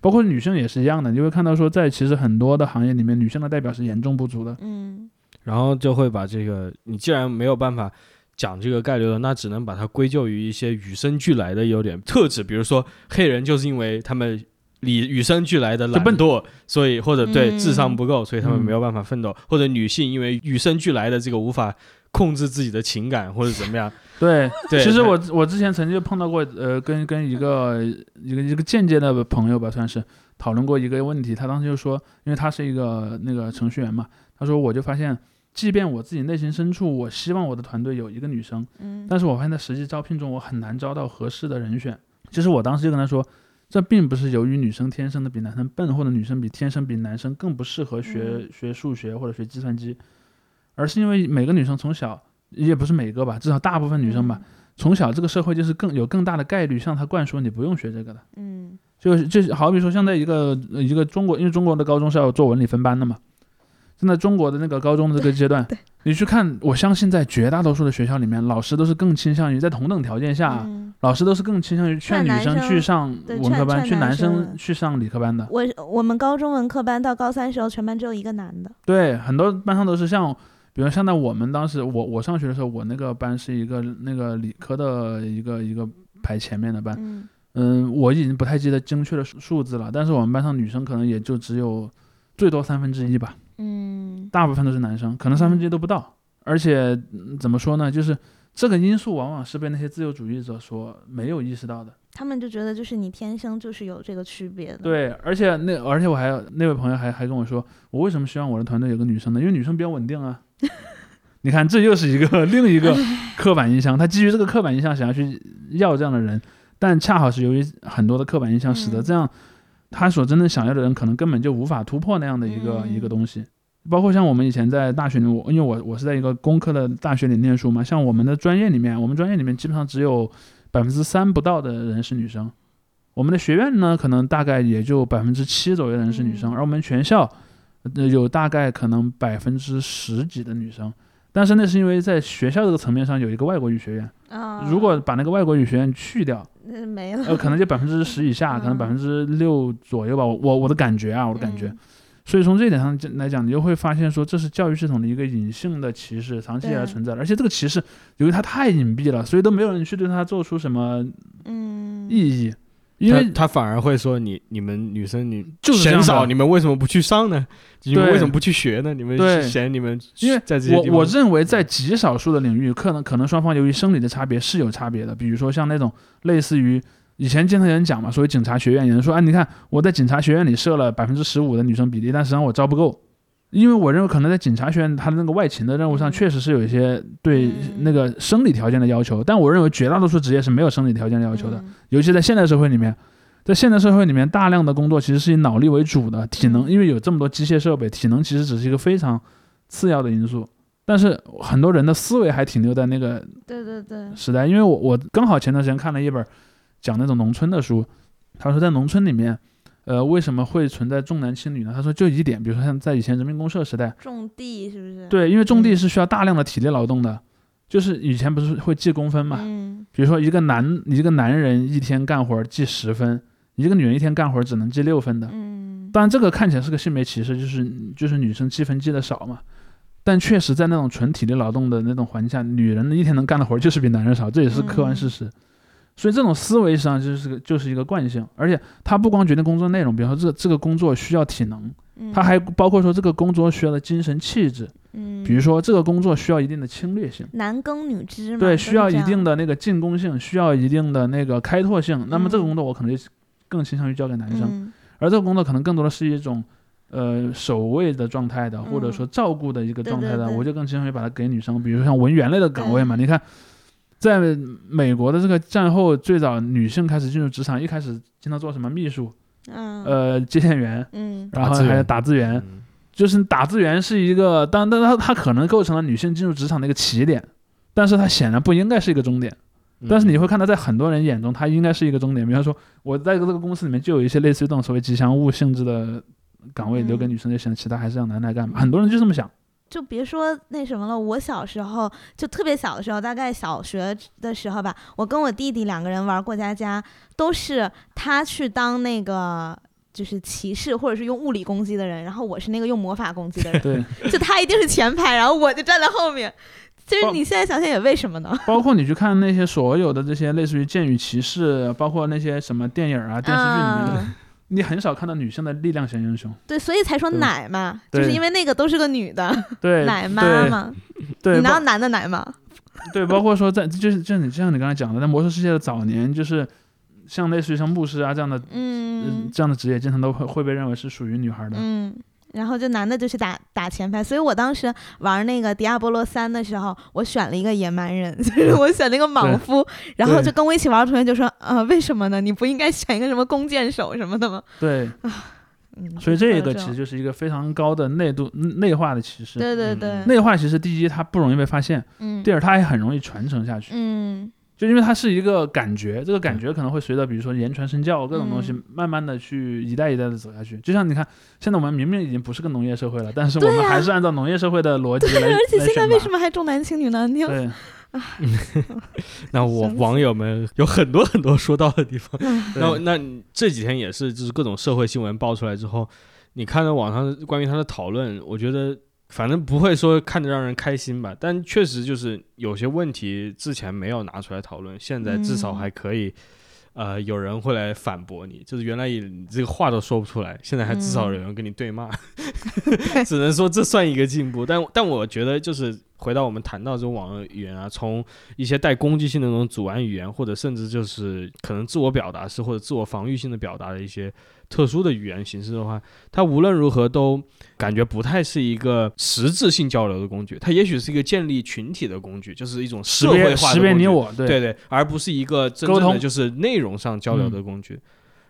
包括女性也是一样的，你会看到说，在其实很多的行业里面，女性的代表是严重不足的。嗯然后就会把这个，你既然没有办法讲这个概率了，那只能把它归咎于一些与生俱来的优点特质，比如说黑人就是因为他们理与生俱来的懒笨惰，所以或者对嗯智商不够，所以他们嗯没有办法奋斗，或者女性因为与生俱来的这个无法控制自己的情感或者怎么样，对，对，其实我我之前曾经碰到过，呃，跟跟一个一个一个间接的朋友吧，算是讨论过一个问题。他当时就说，因为他是一个那个程序员嘛，他说我就发现，即便我自己内心深处，我希望我的团队有一个女生，嗯但是我发现在实际招聘中，我很难招到合适的人选。其实我当时就跟他说，这并不是由于女生天生的比男生笨，或者女生比天生比男生更不适合学、嗯学数学或者学计算机，而是因为每个女生从小，也不是每个吧，至少大部分女生吧，从小这个社会就是更有更大的概率向她灌输你不用学这个的。嗯就是就是好比说，像在一个呃一个中国，因为中国的高中是要做文理分班的嘛，现在中国的那个高中的这个阶段，你去看，我相信在绝大多数的学校里面，老师都是更倾向于在同等条件下，嗯。老师都是更倾向于劝女生去上文科班，劝劝去男男生生去上理科班的。我我们高中文科班到高三时候，全班只有一个男的。对，很多班上都是像，比如像在我们当时，我我上学的时候，我那个班是一个那个理科的一个一个排前面的班，嗯。嗯，我已经不太记得精确的数数字了，但是我们班上女生可能也就只有最多三分之一吧，嗯大部分都是男生，可能三分之一都不到。而且、嗯怎么说呢，就是这个因素往往是被那些自由主义者所没有意识到的。他们就觉得就是你天生就是有这个区别的。，对，而且那而且我还那位朋友还还跟我说，我为什么希望我的团队有个女生呢？因为女生比较稳定啊。你看，这又是一个另一个 刻板印象，他基于这个刻板印象想要去要这样的人，但恰好是由于很多的刻板印象，使得嗯这样他所真正想要的人可能根本就无法突破那样的一个、一个嗯东西。包括像我们以前在大学里，我因为我我是在一个工科的大学里念书嘛，像我们的专业里面，我们专业里面基本上只有百分之三不到的人是女生，我们的学院呢，可能大概也就百分之七左右的人是女生，嗯而我们全校呃有大概可能百分之十几的女生。但是那是因为在学校这个层面上有一个外国语学院，啊，如果把那个外国语学院去掉，那没了，呃，可能就百分之十以下，可能嗯百分之六左右吧。我我我的感觉啊，我的感觉。嗯所以从这一点上讲来讲，你就会发现说，这是教育系统的一个隐性的歧视，长期以来存在的。而且这个歧视，由于它太隐蔽了，所以都没有人去对它做出什么嗯，意义。因为他他反而会说你你们女生你就是嫌少，你们为什么不去上呢？你们为什么不去学呢？你们嫌你们因为在这我我认为在极少数的领域，可能可能双方由于生理的差别是有差别的。比如说像那种类似于以前经常有人讲嘛，所谓警察学院，有人说啊，你看我在警察学院里设了百分之十五的女生比例，但实际上我招不够。因为我认为可能在警察学院，他的那个外勤的任务上嗯。确实是有一些对嗯。那个生理条件的要求，但我认为绝大多数职业是没有生理条件的要求的。嗯。尤其在现代社会里面，在现代社会里面，大量的工作其实是以脑力为主的，体能嗯。因为有这么多机械设备，体能其实只是一个非常次要的因素。但是很多人的思维还停留在那个对对对，时代，因为我我刚好前段时间看了一本讲那种农村的书，他说在农村里面，呃，为什么会存在重男轻女呢？他说就一点，比如说像在以前人民公社时代，种地是不是？，对，因为种地嗯是需要大量的体力劳动的，就是以前不是会记工分嘛，嗯比如说一个男一个男人一天干活记十分，一个女人一天干活只能记六分的。嗯，当然这个看起来是个性别歧视，就是就是女生积分记的少嘛。但确实在那种纯体力劳动的那种环境下，女人一天能干的活就是比男人少，这也是客观事实。所以这种思维实际上就是个就是一个惯性，而且它不光决定工作内容，比如说这这个工作需要体能，嗯。它还包括说这个工作需要的精神气质，嗯，比如说这个工作需要一定的侵略性。男耕女织嘛，对，需要一定的那个进攻性，需要一定的那个开拓性。那么这个嗯。工作我可能就更倾向于交给男生，嗯。而这个工作可能更多的是一种呃守卫的状态的，或者说照顾的一个状态的，对。对我就更倾向于把它给女生。比如说像文员类的岗位嘛，你看，在美国的这个战后，最早女性开始进入职场，一开始经常做什么秘书，嗯呃，接线员，嗯然后还有打字员就是打字员是一个，当但它它可能构成了女性进入职场的一个起点，但是它显然不应该是一个终点。但是你会看到，在很多人眼中，它应该是一个终点。比方说，我在这个公司里面就有一些类似于这种所谓吉祥物性质的岗位留给嗯女生就行了，其他还是让男的来干嘛。很多人就这么想。就别说那什么了，我小时候就特别小的时候，大概小学的时候吧，我跟我弟弟两个人玩过家家，都是他去当那个就是骑士或者是用物理攻击的人，然后我是那个用魔法攻击的人，对，就他一定是前排，然后我就站在后面。其实你现在想想也为什么呢？包括你去看那些所有的这些类似于《剑与骑士》，包括那些什么电影啊、电视剧里面的，嗯你很少看到女性的力量型英雄。对，所以才说奶嘛，就是因为那个都是个女的，对，奶妈嘛。对，你哪有男的奶妈？对，包括说在就是就像你就像你刚才讲的，在魔兽世界的早年，就是像类似于像牧师啊这样的，嗯这样的职业，经常都会会被认为是属于女孩的。嗯。然后就男的就去打打前排，所以我当时玩那个《迪亚波罗三》的时候，我选了一个野蛮人，就是我选了一个莽夫，然后就跟我一起玩的同学就说，呃，为什么呢？你不应该选一个什么弓箭手什么的吗？对，嗯，所以这个其实就是一个非常高的内度内化的歧视。对对对，内化其实第一它不容易被发现，嗯第二它也很容易传承下去。嗯就因为它是一个感觉，这个感觉可能会随着比如说言传身教各种东西嗯，慢慢的去一代一代的走下去。就像你看，现在我们明明已经不是个农业社会了，但是我们还是按照农业社会的逻辑来 对，而且现在为什么？还重男轻女呢？你有对 那我网友们有很多很多说到的地方。那对那这几天也是，就是各种社会新闻爆出来之后，你看到网上关于他的讨论，我觉得反正不会说看着让人开心吧，但确实就是有些问题之前没有拿出来讨论，现在至少嗯还可以。呃，有人会来反驳你，就是原来你这个话都说不出来，现在还至少有人跟你对骂，只能说这算一个进步。但但我觉得就是回到我们谈到这种网络语言啊，从一些带攻击性的那种阻拦语言，或者甚至就是可能自我表达式或者自我防御性的表达的一些特殊的语言形式的话，它无论如何都感觉不太是一个实质性交流的工具，它也许是一个建立群体的工具，就是一种识社会化识别你我，对对对，而不是一个真沟通正的就是内容上交流的工具。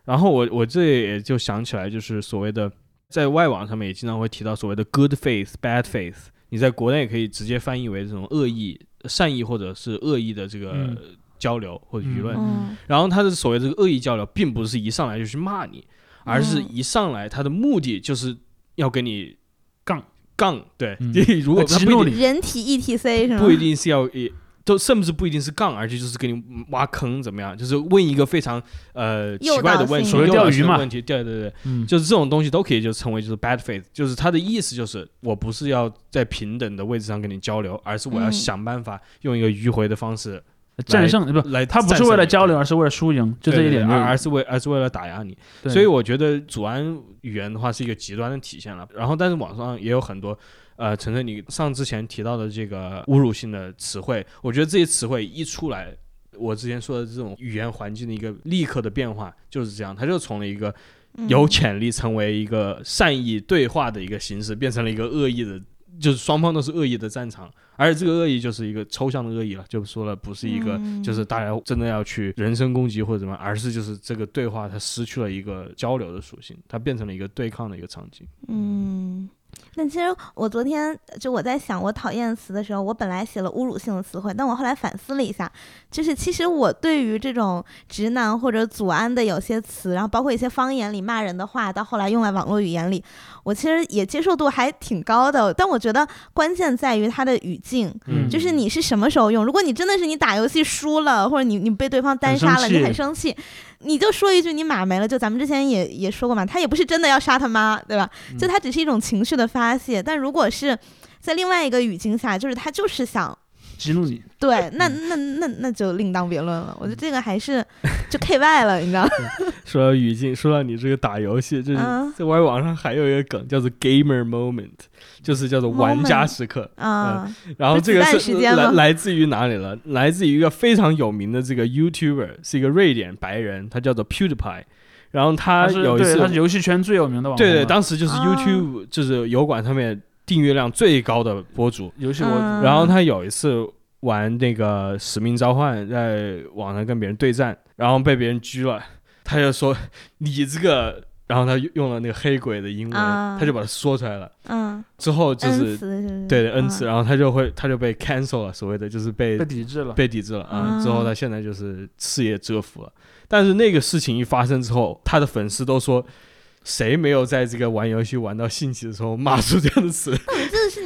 然后我我这也就想起来，就是所谓的在外网上面也经常会提到所谓的 good faith、bad faith，你在国内可以直接翻译为这种恶意、善意或者是恶意的这个嗯交流或者舆论。嗯然后他的所谓这个恶意交流，并不是一上来就去骂你，而是嗯一上来他的目的就是要跟你杠杠。对，嗯如果他激怒不一定你人体 ETC 是吗？不一定是要也都甚至不一定是杠，而且就是给你挖坑怎么样，就是问一个非常呃奇怪的问题，所谓钓鱼嘛。问题，对对对，嗯，就是这种东西都可以就成为就是 bad faith，就是他的意思就是我不是要在平等的位置上跟你交流，而是我要嗯想办法用一个迂回的方式战胜不，来，他不是为了交流，而是为了输赢，就这一点对对对而而是为而是为了打压你。所以我觉得祖安语言的话是一个极端的体现了。然后，但是网上也有很多，呃，晨晨你上之前提到的这个侮辱性的词汇，我觉得这些词汇一出来，我之前说的这种语言环境的一个立刻的变化就是这样，它就从了一个嗯有潜力成为一个善意对话的一个形式，变成了一个恶意的。就是双方都是恶意的战场，而且这个恶意就是一个抽象的恶意了，就说了不是一个嗯就是大家真的要去人身攻击或者怎么，而是就是这个对话它失去了一个交流的属性，它变成了一个对抗的一个场景。嗯，但其实我昨天就我在想我讨厌词的时候，我本来写了侮辱性的词汇，但我后来反思了一下，就是其实我对于这种直男或者祖安的有些词，然后包括一些方言里骂人的话，到后来用来网络语言里，我其实也接受度还挺高的。但我觉得关键在于它的语境，嗯就是你是什么时候用。如果你真的是你打游戏输了，或者你你被对方单杀了，你气很生气，你就说一句你马没了。就咱们之前也也说过嘛，他也不是真的要杀他妈，对吧？嗯就他只是一种情绪的发泄。但如果是在另外一个语境下，就是他就是想激怒你，对，那嗯那那那就另当别论了。我觉得这个还是就 K Y 了，你知道？说到语境，说到你这个打游戏，就是嗯在外网上还有一个梗叫做 gamer moment，就是叫做玩家时刻。啊，然后这个是来来自于哪里了？来自于一个非常有名的这个 YouTuber，是一个瑞典白人，他叫做 PewDiePie。然后他有一次对他是游戏圈最有名的网红对对，当时就是啊 YouTube、就是油管上面订阅量最高的博主。游戏我嗯然后他有一次玩那个使命召唤，在网上跟别人对战，然后被别人狙了，他就说你这个，然后他用了那个黑鬼的英文，啊他就把它说出来了。嗯，之后就是慈是是？对的 N 次，啊然后他就会他就被 cancel 了，所谓的就是被被抵制了，被抵制了之后他现在就是事业折服了。但是那个事情一发生之后，他的粉丝都说，谁没有在这个玩游戏玩到兴起的时候骂出这样的词？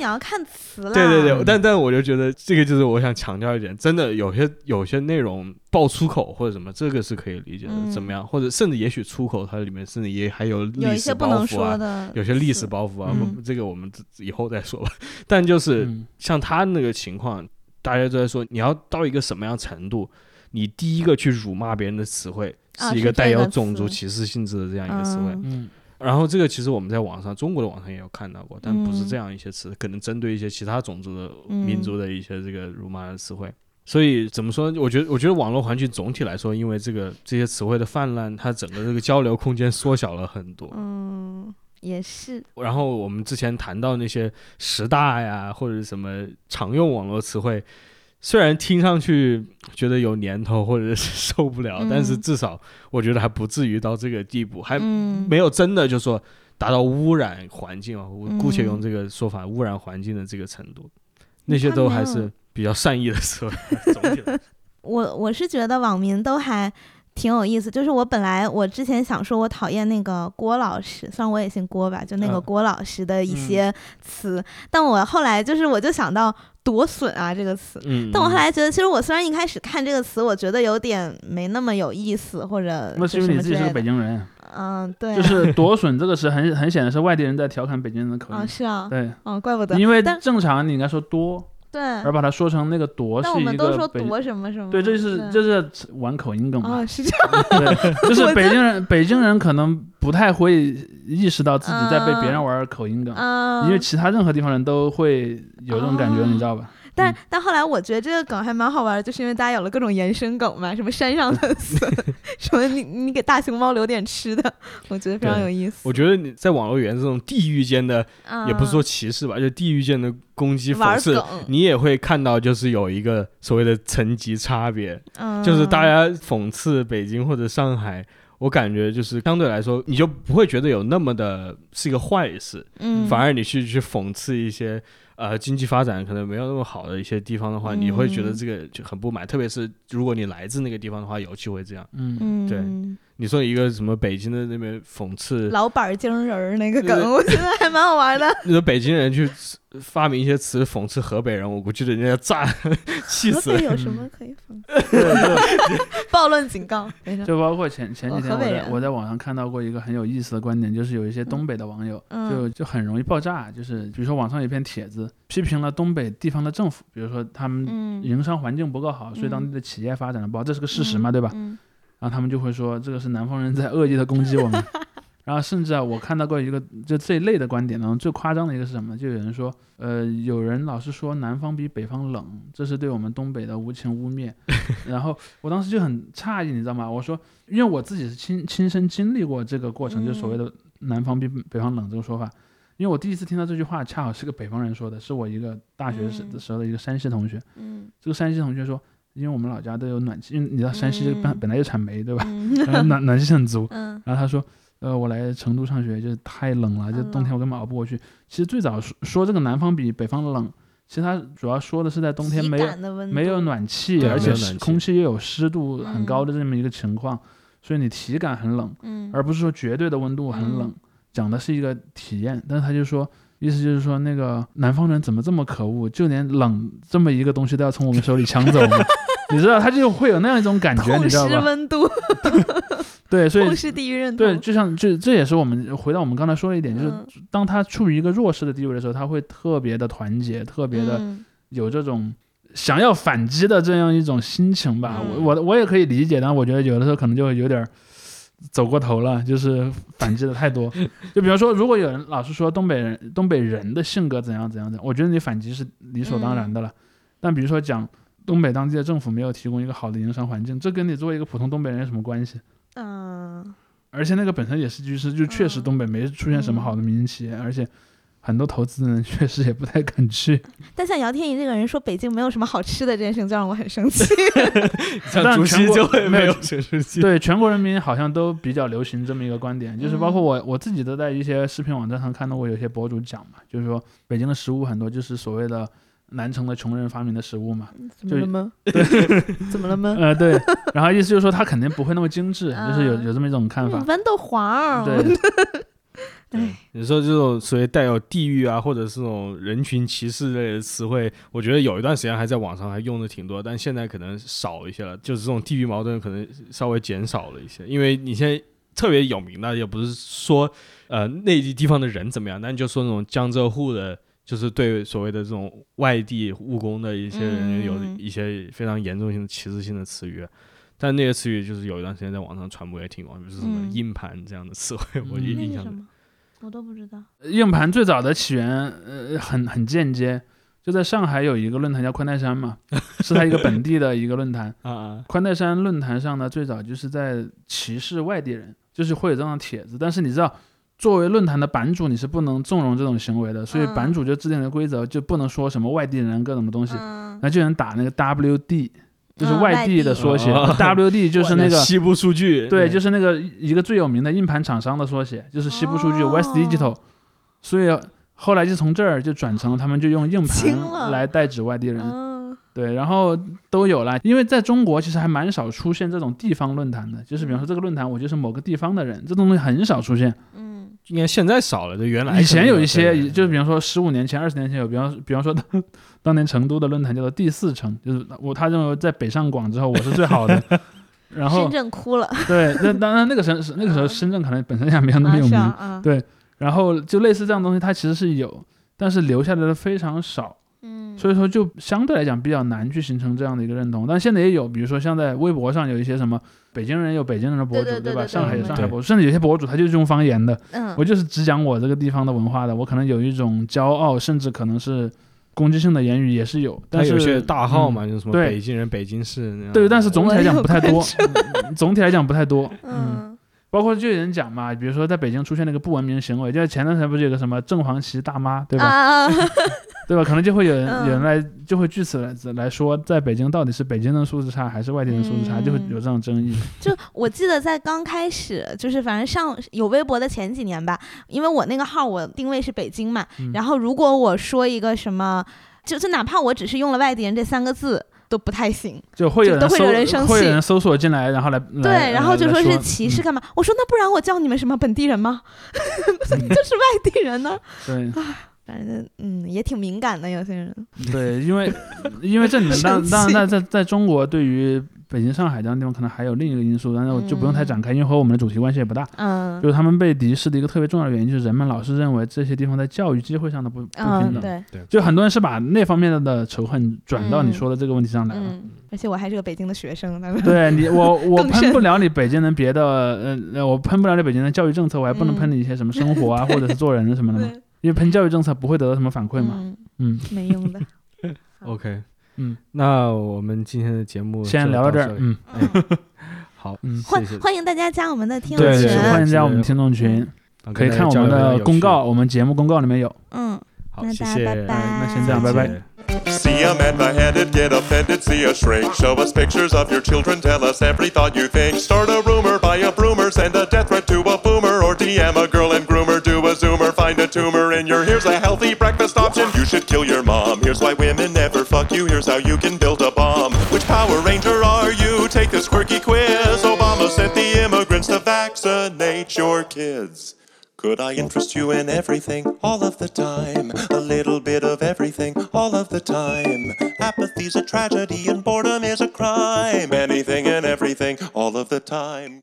你要看词了。对对对，嗯但但我就觉得这个就是我想强调一点，真的有些有些内容爆粗口或者什么，这个是可以理解的，嗯怎么样？或者甚至也许粗口它里面甚至也还有有历史一些不能包袱啊，说的，有些历史包袱啊，嗯不这个我们以后再说吧。但就是嗯像他那个情况，大家都在说你要到一个什么样程度，你第一个去辱骂别人的词汇啊是一个带有种族歧视性质的这样一个词汇。嗯嗯然后这个其实我们在网上中国的网上也有看到过，但不是嗯这样一些词，可能针对一些其他种族的嗯民族的一些这个辱骂的词汇。所以怎么说？我觉得，我觉得网络环境总体来说，因为这个这些词汇的泛滥，它整个这个交流空间缩小了很多。嗯，也是，然后我们之前谈到那些十大呀，或者什么常用网络词汇，虽然听上去觉得有年头或者是受不了，但是嗯至少我觉得还不至于到这个地步，还嗯，没有真的就说达到污染环境啊，我姑且用嗯这个说法，污染环境的这个程度，那些都还是比较善意的说法。总体来说。我我是觉得网民都还挺有意思。就是我本来我之前想说，我讨厌那个郭老师，虽然我也姓郭吧，就那个嗯郭老师的一嗯些词，但我后来就是我就想到“夺笋”啊这个词。嗯，但我后来觉得，其实我虽然一开始看这个词，我觉得有点没那么有意思，或者那是因为你自己是个北京人，嗯，对啊，就是夺笋这个词很很显然是外地人在调侃北京人的口啊，音。是啊，对，哦，怪不得，因为正常你应该说多，对，而把它说成那个夺是一但我们都个北。说夺什么什么，对，这是对这是玩口音梗嘛？哦，是这 样，对，就是 北京人，北京人可能不太会意识到自己在被别人玩口音梗，嗯，因为其他任何地方人都会有这种感觉，哦你知道吧？但嗯但后来我觉得这个梗还蛮好玩的，就是因为大家有了各种延伸梗嘛，什么山上的 笋，什么你你给大熊猫留点吃的，我觉得非常有意思。我觉得你在网络语言这种地域间的，嗯也不是说歧视吧，就地域间的攻击玩讽刺，你也会看到，就是有一个所谓的层级差别，嗯，就是大家讽刺北京或者上海。我感觉就是相对来说，你就不会觉得有那么的是一个坏事，嗯，反而你去去讽刺一些呃经济发展可能没有那么好的一些地方的话，你会觉得嗯这个就很不满。特别是如果你来自那个地方的话，尤其会这样。嗯，嗯，对你说一个什么北京的那边讽刺，老板儿精人儿那个梗，我觉得还蛮好玩的。你说北京人去发明一些词讽刺河北人，我估计人家炸，气死了。河北有什么可以讽？暴论警告，没事。就包括前前几天我在网上看到过一个很有意思的观点，就是有一些东北的网友嗯就就很容易爆炸，就是比如说网上有一篇帖子批评了东北地方的政府，比如说他们嗯，营商环境不够好，所以当地的企业发展的不好，这是个事实嘛，对吧？嗯然后他们就会说这个是南方人在恶意的攻击我们。然后甚至啊，我看到过一个就这一类的观点当中最夸张的一个是什么？就有人说，呃，有人老是说南方比北方冷，这是对我们东北的无情污蔑。然后我当时就很诧异，你知道吗？我说，因为我自己是亲亲身经历过这个过程，就所谓的南方比北方冷这个说法。因为我第一次听到这句话，恰好是个北方人说的，是我一个大学时嗯的时候的一个山西同学。嗯这个山西同学说，因为我们老家都有暖气，因为你知道山西本嗯本来就产煤，对吧？嗯 然后暖暖气很足。嗯然后他说，呃，我来成都上学就是太冷了，就冬天我根本熬不过去。其实最早说说这个南方比北方冷，其实他主要说的是在冬天没有没有暖气，嗯而且是空气又有湿度很高嗯的这么一个情况，所以你体感很冷，嗯，而不是说绝对的温度很冷嗯。讲的是一个体验，但是他就说。意思就是说，那个南方人怎么这么可恶，就连冷这么一个东西都要从我们手里抢走吗？你知道，他就会有那样一种感觉，你知道吧？失温度，对，所以痛失地域认同。对，就像这这也是我们回到我们刚才说的一点，就是嗯当他处于一个弱势的地位的时候，他会特别的团结，特别的嗯有这种想要反击的这样一种心情吧。嗯我我我也可以理解，但我觉得有的时候可能就会有点儿走过头了，就是反击的太多。就比方说，如果有人老是说东北人东北人的性格怎样怎样怎样，我觉得你反击是理所当然的了。但比如说讲东北当地的政府没有提供一个好的营商环境，这跟你作为一个普通东北人有什么关系？嗯而且那个本身也是句式，就确实嗯东北没出现什么好的民营企业，而且很多投资人确实也不太敢去。但像姚天怡这个人说北京没有什么好吃的这件事情，就让我很生气。像全国就会没有学术系。对，全国人民好像都比较流行这么一个观点，就是包括嗯我我自己都在一些视频网站上看到过有些博主讲嘛，就是说北京的食物很多就是所谓的南城的穷人发明的食物嘛，怎么了吗？对怎么了吗？呃对，然后意思就是说他肯定不会那么精致，就是有嗯有这么一种看法嗯，豌豆黄儿，对。哎，你说这种所谓带有地域啊，或者是这种人群歧视类的词汇，我觉得有一段时间还在网上还用的挺多，但现在可能少一些了。就是这种地域矛盾可能稍微减少了一些，因为你现在特别有名的，也不是说呃内地地方的人怎么样，但就说那种江浙沪的，就是对所谓的这种外地务工的一些人有嗯一些非常严重性的歧视性的词语。但那些词语就是有一段时间在网上传播也挺广，就是什么嗯硬盘这样的词汇，我嗯印印象中。那是什么？我都不知道。硬盘最早的起源，呃，很很间接，就在上海有一个论坛叫宽带山嘛，是它一个本地的一个论坛。啊啊，宽带山论坛上呢，最早就是在歧视外地人，就是会有这样的帖子。但是你知道，作为论坛的版主，你是不能纵容这种行为的，所以嗯。版主就制定了规则，就不能说什么外地人各种的东西，嗯，那就能打那个 WD，就是嗯外地的缩写、哦。WD 就是那个。西部数据，对，就是那个一个最有名的硬盘厂商的缩写，就是西部数据、哦。West Digital，所以后来就从这儿就转成了他们就用硬盘来代指外地人，嗯。对，然后都有了。因为在中国其实还蛮少出现这种地方论坛的，就是比方说这个论坛我就是某个地方的人，这种东西很少出现。嗯应该现在少了，就原来以前有一些，就是比方说十五年前、二十年前有，比方比方说当 当年成都的论坛叫做第四城，就是我他认为在北上广之后我是最好的。然后深圳哭了，对，那当然那个时候那个时候深圳可能本身也没有那么有名，对然后就类似这样东西，它其实是有，但是留下来的非常少，嗯，所以说就相对来讲比较难去形成这样的一个认同。但现在也有，比如说像在微博上有一些什么北京人有北京人的博主，吧？对对对对上海有上海博主，甚至有些博主他就是用方言的，嗯我就是只讲我这个地方的文化的，我可能有一种骄傲，甚至可能是攻击性的言语也是有，但是它有些大号嘛，嗯就是什么对北京人、北京市那样。对，但是总体来讲不太多，总体来讲不太多，嗯。嗯包括就有人讲嘛，比如说在北京出现了一个不文明行为，就是前段时间不是有个什么正黄旗大妈，对吧？啊，对吧？可能就会有人、嗯有人来就会据此来来说，在北京到底是北京人素质差还是外地人素质差，嗯就会有这种争议。就我记得在刚开始，就是反正上有微博的前几年吧，因为我那个号我定位是北京嘛，嗯然后如果我说一个什么，就就哪怕我只是用了外地人这三个字。都不太行，就会有人就都会人生气会有人搜索进来，然后来来对，然后就说是歧视干嘛？我说那不然我叫你们什么本地人吗？嗯就是外地人呢？对反正嗯也挺敏感的，有些人。对，因为因为这里面当生当然在在在中国，对于北京、上海这样的地方，可能还有另一个因素，但是我就不用太展开，因为和我们的主题关系也不大。嗯就是他们被敌视的一个特别重要的原因，就是人们老是认为这些地方在教育机会上的不不平嗯，等。对，就很多人是把那方面的的仇恨转到你嗯说的这个问题上来了。嗯，而且我还是个北京的学生，对你，我 我喷不了你北京人别的，呃，呃我喷不了你北京的教育政策，我还不能嗯喷你一些什么 生活啊，或者是做人什么的嘛。因为喷教育政策不会得到什么反馈嘛。嗯，嗯，没用的。OK，嗯，那我们今天的节目先聊到这儿。嗯。嗯好，嗯，欢欢迎大家加我们的听众群对，欢迎加我们是听众群，可以看我们的公告，。我们节目公告里面有。嗯，好，谢谢，大家拜拜。那先这样拜拜谢谢 See a man beheaded, get offended, see a shrink. Show us pictures of your children, tell us every thought you think. Start a rumor, buy a broomer, send a death threat to a boomer, or DM a girl and groomer, a zoomer, find a tumor in your. Here's a healthy breakfast option. You should kill your mom. Here's why women never fuck you. Here's how you can build a bomb. Which Power Ranger are you? Take this quirky quiz. Obama sent the immigrants to vaccinate your kids. Could I interest you in everything all of the time? A little bit of everything all of the time. Apathy's a tragedy and boredom is a crime. Anything and everything all of the time.